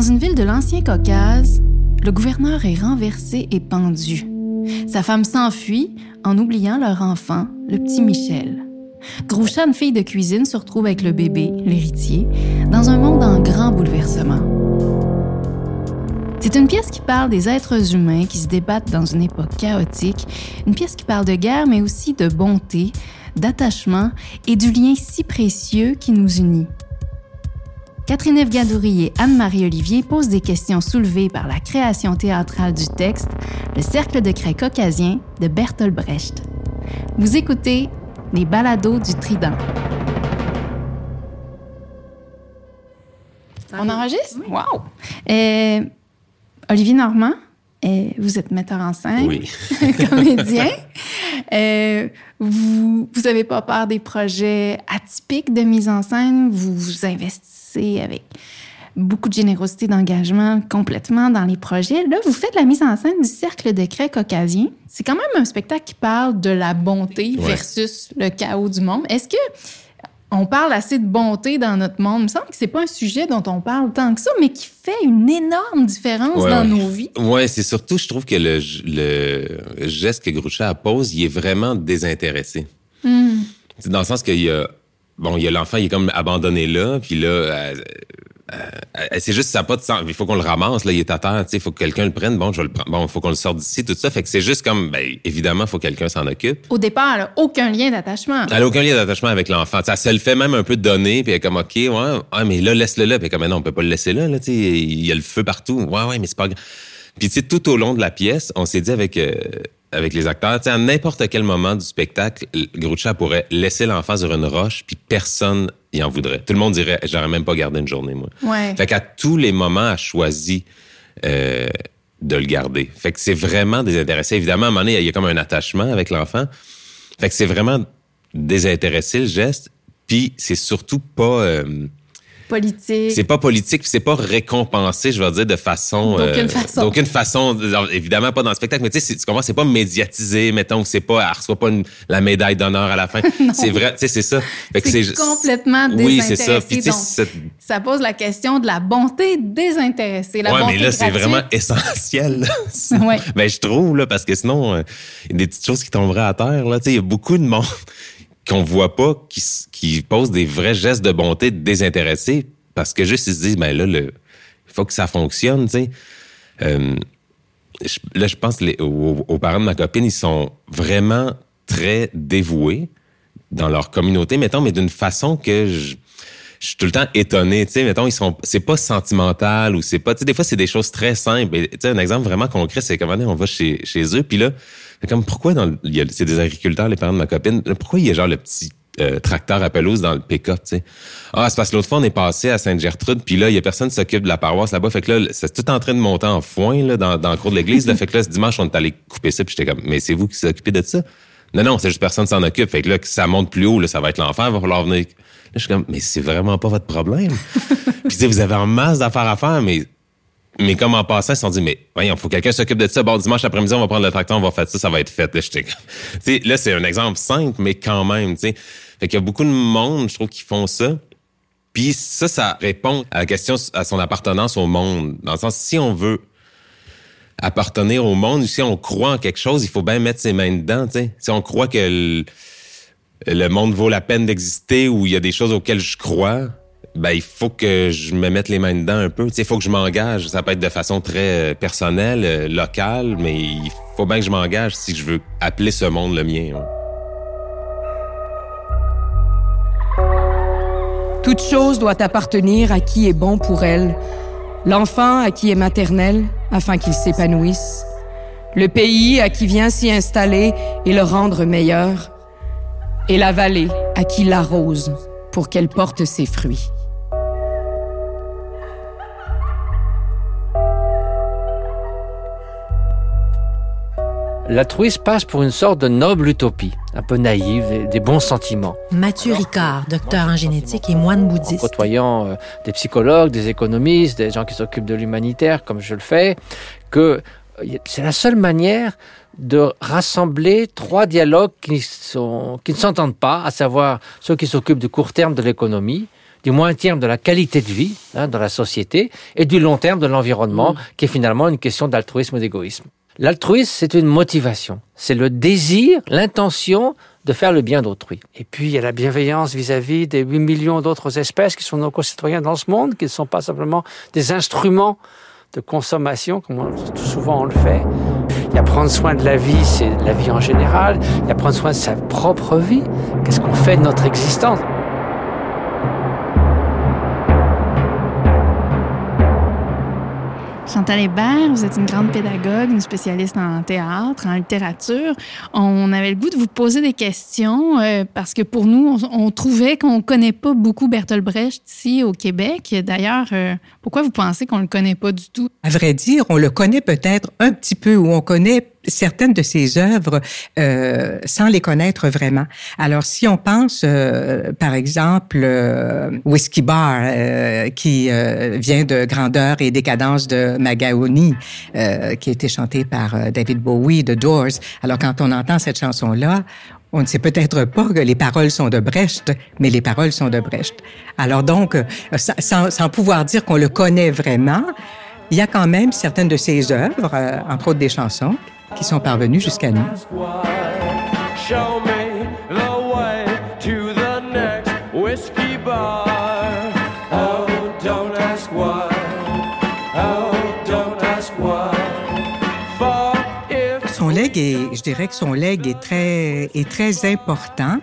Dans une ville de l'ancien Caucase, le gouverneur est renversé et pendu. Sa femme s'enfuit en oubliant leur enfant, le petit Michel. Groucha, fille de cuisine, se retrouve avec le bébé, l'héritier, dans un monde en grand bouleversement. C'est une pièce qui parle des êtres humains qui se débattent dans une époque chaotique, une pièce qui parle de guerre, mais aussi de bonté, d'attachement et du lien si précieux qui nous unit. Catherine Eve Gadouri et Anne-Marie Olivier posent des questions soulevées par la création théâtrale du texte Le cercle de craie caucasien de Bertolt Brecht. Vous écoutez Les balados du Trident. On enregistre? Wow! Euh, Olivier Normand, euh, vous êtes metteur en scène, Oui. comédien. Euh, vous n'avez pas peur des projets atypiques de mise en scène? Vous vous investissez avec beaucoup de générosité d'engagement complètement dans les projets. Là, vous faites la mise en scène du Cercle de craie caucasien. C'est quand même un spectacle qui parle de la bonté Ouais. versus le chaos du monde. Est-ce que on parle assez de bonté dans notre monde? Il me semble que c'est pas un sujet dont on parle tant que ça, mais qui fait une énorme différence Ouais, dans ouais. nos vies. Ouais, c'est surtout, je trouve que le, le geste que Groucha pose, il est vraiment désintéressé. C'est Dans le sens qu'il y a, bon, il y a l'enfant, il est comme abandonné là, puis là, euh, euh, c'est juste, ça n'a pas de sens. Il faut qu'on le ramasse, là, il est à terre, tu sais, il faut que quelqu'un le prenne. Bon, je vais le prendre. Bon, il faut qu'on le sorte d'ici, tout ça. Fait que c'est juste comme, ben, évidemment, il faut que quelqu'un s'en occupe. Au départ, elle a aucun lien d'attachement. Elle n'a aucun lien d'attachement avec l'enfant. Ça se le fait même un peu donner, puis elle est comme, OK, ouais, ouais mais là, laisse-le là. Puis comme, non, on peut pas le laisser là, là, tu sais, il y a le feu partout. Ouais, ouais, mais c'est pas grave. Puis, tu sais, tout au long de la pièce, on s'est dit avec, euh, avec les acteurs, tu sais, à n'importe quel moment du spectacle, Groucha pourrait laisser l'enfant sur une roche, puis personne y en voudrait. Tout le monde dirait, j'aurais même pas gardé une journée, moi. Ouais. Fait qu'à tous les moments, elle a choisi euh, de le garder. Fait que c'est vraiment désintéressé. Évidemment, à un moment donné, il y a comme un attachement avec l'enfant. Fait que c'est vraiment désintéressé, le geste. Puis c'est surtout pas... euh, Politique. c'est pas politique, puis c'est pas récompensé, je veux dire, de façon... euh, D'aucune façon. D'aucune façon. Évidemment, pas dans le spectacle, mais tu sais, tu comprends, c'est pas médiatisé, mettons, c'est pas... Elle reçoit pas une- la médaille d'honneur à la fin. c'est vrai, tu sais, c'est ça. C'est complètement Oui, c'est ça. Puis donc, ça pose la question de la bonté désintéressée. La ouais, bonté mais là, c'est vraiment essentiel. Ouais. Ben, je trouve, là, parce que sinon, euh, il y a des petites choses qui tomberaient à terre, là. Tu sais, il y a beaucoup de monde qu'on voit pas qui, qui posent des vrais gestes de bonté désintéressés parce que juste ils se disent, ben là, il faut que ça fonctionne, tu sais. Euh, là, je pense les, aux, parents de ma copine, ils sont vraiment très dévoués dans leur communauté, mettons, mais d'une façon que je, je suis tout le temps étonné, tu sais, mettons, ils sont, c'est pas sentimental ou c'est pas, tu sais, des fois, c'est des choses très simples. Tu sais, un exemple vraiment concret, c'est comment on va chez, chez eux, puis là, comme, pourquoi dans, le- il y a, c'est des agriculteurs, les parents de ma copine, pourquoi il y a genre le petit euh, tracteur à pelouse dans le pick-up, tu sais? Ah, c'est parce que l'autre fois, on est passé à Sainte-Gertrude, puis là, il y a personne qui s'occupe de la paroisse là-bas, fait que là, c'est tout en train de monter en foin, là, dans, dans le cours de l'église, là, fait que là, ce dimanche, on est allé couper ça, puis j'étais comme, mais c'est vous qui vous occupez de ça? Non, non, c'est juste personne s'en occupe. Fait que là, que ça monte plus haut, là, ça va être l'enfer, il va falloir venir. Là, je suis comme, mais c'est vraiment pas votre problème. Puis, tu sais, vous avez en masse d'affaires à faire, mais, mais comme en passant, ils se sont dit, mais voyons, faut que quelqu'un s'occupe de ça. Bon, dimanche après-midi, on va prendre le tracteur, on va faire ça, ça va être fait. Là, là, c'est un exemple simple, mais quand même, tu sais. Fait qu'il y a beaucoup de monde, je trouve, qui font ça. Puis ça, ça répond à la question à son appartenance au monde. Dans le sens, si on veut appartenir au monde, si on croit en quelque chose, il faut bien mettre ses mains dedans, tu sais. Si on croit que le, le monde vaut la peine d'exister ou il y a des choses auxquelles je crois, ben il faut que je me mette les mains dedans un peu. Il faut que je m'engage. Ça peut être de façon très euh, personnelle, euh, locale, mais il faut bien que je m'engage si je veux appeler ce monde le mien. ouais. Toute chose doit appartenir à qui est bon pour elle, l'enfant à qui est maternel, afin qu'il s'épanouisse, le pays à qui vient s'y installer et le rendre meilleur, et la vallée à qui l'arrose pour qu'elle porte ses fruits. L'altruisme passe pour une sorte de noble utopie, un peu naïve, et des bons sentiments. Mathieu Ricard, docteur en génétique et moine En bouddhiste. côtoyant euh, des psychologues, des économistes, des gens qui s'occupent de l'humanitaire, comme je le fais, que euh, c'est la seule manière de rassembler trois dialogues qui, sont, qui ne s'entendent pas, à savoir ceux qui s'occupent du court terme de l'économie, du moyen terme de la qualité de vie hein, dans la société et du long terme de l'environnement, qui est finalement une question d'altruisme et d'égoïsme. L'altruisme, c'est une motivation, c'est le désir, l'intention de faire le bien d'autrui. Et puis, il y a la bienveillance vis-à-vis des 8 millions d'autres espèces qui sont nos concitoyens dans ce monde, qui ne sont pas simplement des instruments de consommation, comme souvent on le fait. Il y a prendre soin de la vie, c'est la vie en général. Il y a prendre soin de sa propre vie. Qu'est-ce qu'on fait de notre existence? Chantal Hébert, vous êtes une grande pédagogue, une spécialiste en théâtre, en littérature. On avait le goût de vous poser des questions euh, parce que pour nous, on, trouvait qu'on ne connaît pas beaucoup Bertolt Brecht ici au Québec. D'ailleurs, euh, pourquoi vous pensez qu'on ne le connaît pas du tout? À vrai dire, on le connaît peut-être un petit peu ou on connaît certaines de ses œuvres euh, sans les connaître vraiment. Alors, si on pense, euh, par exemple, euh, Whiskey Bar, euh, qui vient de Grandeur et Décadence de Magaoni, qui a été chanté par David Bowie de Doors. Alors, quand on entend cette chanson-là, on ne sait peut-être pas que les paroles sont de Brecht, mais les paroles sont de Brecht. Alors donc, sans, sans pouvoir dire qu'on le connaît vraiment, il y a quand même certaines de ses œuvres, entre autres des chansons, qui sont parvenus jusqu'à nous. Son legs est, je dirais que son legs est très, est très important.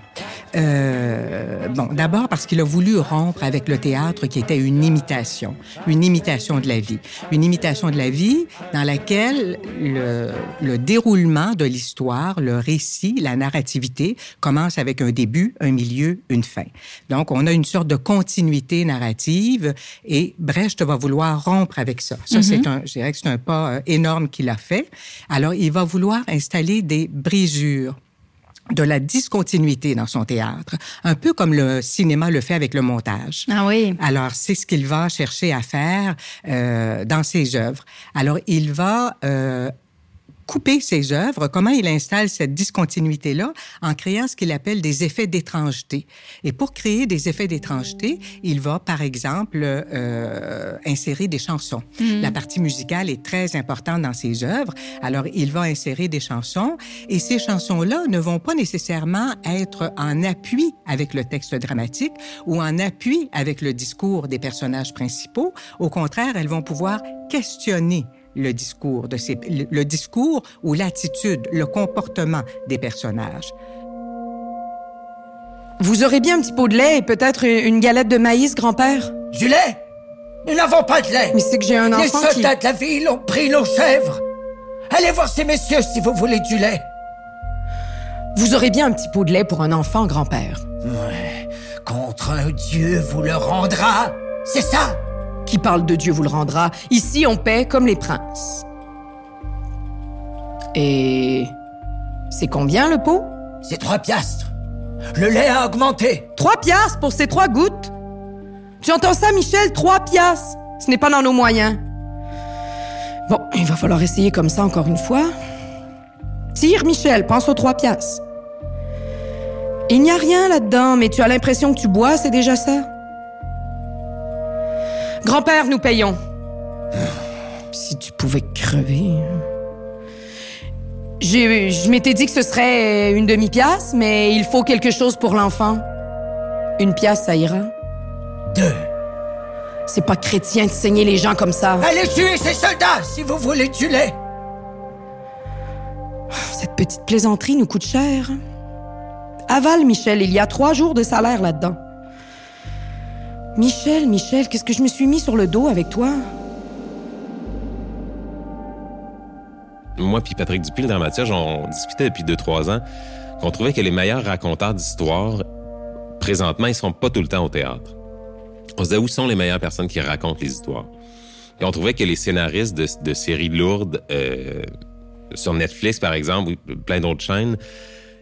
Euh, bon, d'abord parce qu'il a voulu rompre avec le théâtre qui était une imitation, une imitation de la vie, une imitation de la vie dans laquelle le, le déroulement de l'histoire, le récit, la narrativité commence avec un début, un milieu, une fin. Donc, on a une sorte de continuité narrative et Brecht va vouloir rompre avec ça. Ça, c'est mm-hmm. un, je dirais que c'est un pas euh, énorme qu'il a fait. Alors, il va vouloir installer des brisures de la discontinuité dans son théâtre, un peu comme le cinéma le fait avec le montage. Ah oui. Alors c'est ce qu'il va chercher à faire euh, dans ses œuvres. Alors il va euh, couper ses œuvres, comment il installe cette discontinuité-là en créant ce qu'il appelle des effets d'étrangeté. Et pour créer des effets d'étrangeté, il va, par exemple, euh, insérer des chansons. Mm. La partie musicale est très importante dans ses œuvres. Alors, il va insérer des chansons et ces chansons-là ne vont pas nécessairement être en appui avec le texte dramatique ou en appui avec le discours des personnages principaux. Au contraire, elles vont pouvoir questionner le discours, de ces, le, discours ou l'attitude, le comportement des personnages. Vous aurez bien un petit pot de lait et peut-être une galette de maïs, grand-père? Du lait? Nous n'avons pas de lait. Mais c'est que j'ai un enfant Les soldats de la ville ont pris nos chèvres. Allez voir ces messieurs si vous voulez du lait. Vous aurez bien un petit pot de lait pour un enfant, grand-père. Ouais. Contre un dieu vous le rendra. C'est ça? Qui parle de Dieu vous le rendra. Ici, on paie comme les princes. Et... C'est combien le pot? C'est trois piastres. Le lait a augmenté. Trois piastres pour ces trois gouttes? Tu entends ça, Michel Trois piastres Ce n'est pas dans nos moyens. Bon, il va falloir essayer comme ça encore une fois. Tire, Michel, pense aux trois piastres. Il n'y a rien là-dedans, mais tu as l'impression que tu bois, c'est déjà ça? Grand-père, nous payons. Si tu pouvais crever. Je m'étais dit que ce serait une demi-pièce, mais il faut quelque chose pour l'enfant. Une pièce, ça ira. Deux. C'est pas chrétien de saigner les gens comme ça. Allez tuer ces soldats si vous voulez tuer. Cette petite plaisanterie nous coûte cher. Aval, Michel, il y a trois jours de salaire là-dedans. Michel, Michel, qu'est-ce que je me suis mis sur le dos avec toi? Moi puis Patrick Dupuis, le dramaturge, on discutait depuis deux, trois ans qu'on trouvait que les meilleurs raconteurs d'histoires, présentement, ils sont pas tout le temps au théâtre. On se disait où sont les meilleures personnes qui racontent les histoires? Et on trouvait que les scénaristes de, séries lourdes, euh, sur Netflix par exemple, ou plein d'autres chaînes,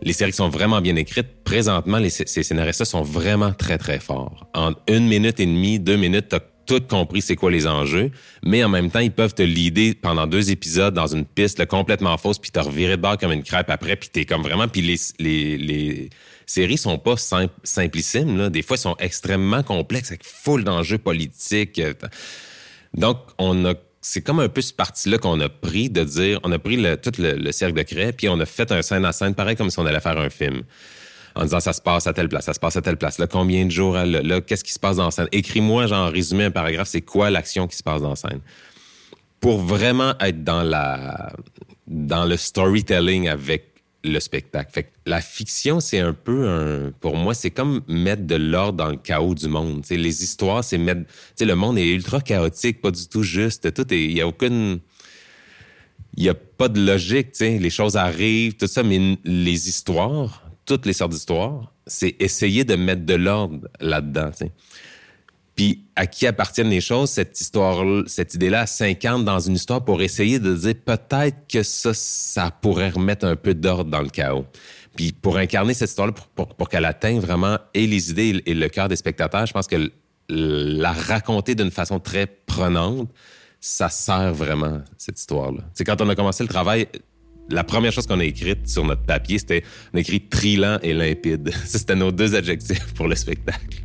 les séries sont vraiment bien écrites. Présentement, les, ces scénaristes sont vraiment très, très forts. En une minute et demie, deux minutes, t'as tout compris c'est quoi les enjeux, mais en même temps, ils peuvent te leader pendant deux épisodes dans une piste complètement fausse, puis te revirer de bord comme une crêpe après, puis t'es comme vraiment... Puis les, les, les séries sont pas simp simplissimes, des fois, elles sont extrêmement complexes, avec full d'enjeux politiques. Donc, on a c'est comme un peu ce parti-là qu'on a pris de dire, on a pris tout le, cercle de craie, puis on a fait un scène à scène pareil comme si on allait faire un film. En disant, ça se passe à telle place, ça se passe à telle place. Là, combien de jours, là, qu'est-ce qui se passe dans scène? Écris-moi, genre, en résumé un paragraphe, c'est quoi l'action qui se passe dans scène? Pour vraiment être dans le storytelling avec le spectacle. La fiction, c'est un peu un, pour moi, c'est comme mettre de l'ordre dans le chaos du monde. Les histoires, c'est mettre, le monde est ultra chaotique, pas du tout juste. Tout il y a aucune, il y a pas de logique. Les choses arrivent, tout ça, mais les histoires, toutes les sortes d'histoires, c'est essayer de mettre de l'ordre là-dedans. Puis à qui appartiennent les choses, cette histoire, cette idée-là s'incarne dans une histoire pour essayer de dire peut-être que ça, ça pourrait remettre un peu d'ordre dans le chaos. Puis pour incarner cette histoire-là, pour, pour, qu'elle atteigne vraiment et les idées et le cœur des spectateurs, je pense que la raconter d'une façon très prenante, ça sert vraiment, cette histoire-là. C'est quand on a commencé le travail, la première chose qu'on a écrite sur notre papier, c'était on a écrit trilant et limpide. C'était nos deux adjectifs pour le spectacle.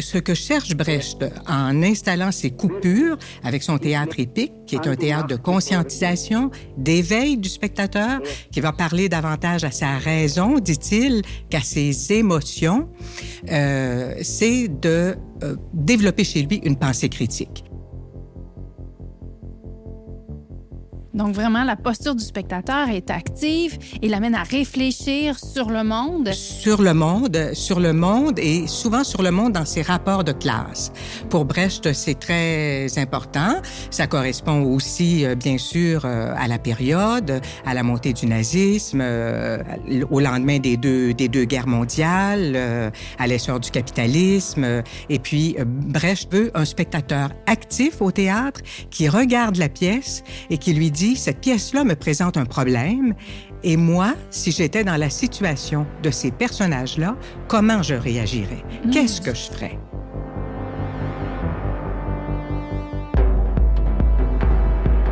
Ce que cherche Brecht en installant ses coupures avec son théâtre épique, qui est un théâtre de conscientisation, d'éveil du spectateur, qui va parler davantage à sa raison, dit-il, qu'à ses émotions, euh, c'est de euh, développer chez lui une pensée critique. Donc vraiment, la posture du spectateur est active et l'amène à réfléchir sur le monde. Sur le monde, sur le monde et souvent sur le monde dans ses rapports de classe. Pour Brecht, c'est très important. Ça correspond aussi, euh, bien sûr, euh, à la période, à la montée du nazisme, euh, au lendemain des deux, des deux guerres mondiales, à l'essor du capitalisme. Et puis, Brecht veut un spectateur actif au théâtre qui regarde la pièce et qui lui dit cette pièce-là me présente un problème, et moi, si j'étais dans la situation de ces personnages-là, comment je réagirais? Hmm. Qu'est-ce que je ferais?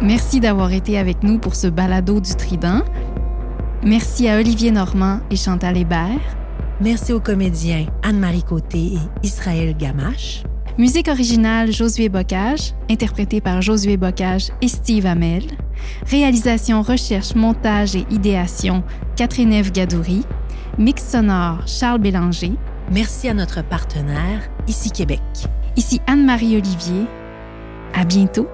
Merci d'avoir été avec nous pour ce balado du Trident. Merci à Olivier Normand et Chantal Hébert. Merci aux comédiens Anne-Marie Côté et Israël Gamache. Musique originale Josué Bocage, interprété par Josué Bocage et Steve Hamel. Réalisation, recherche, montage et idéation Catherine Eve Gadouri. Mix sonore Charles Bélanger. Merci à notre partenaire, Ici Québec. Ici Anne-Marie Olivier. À bientôt.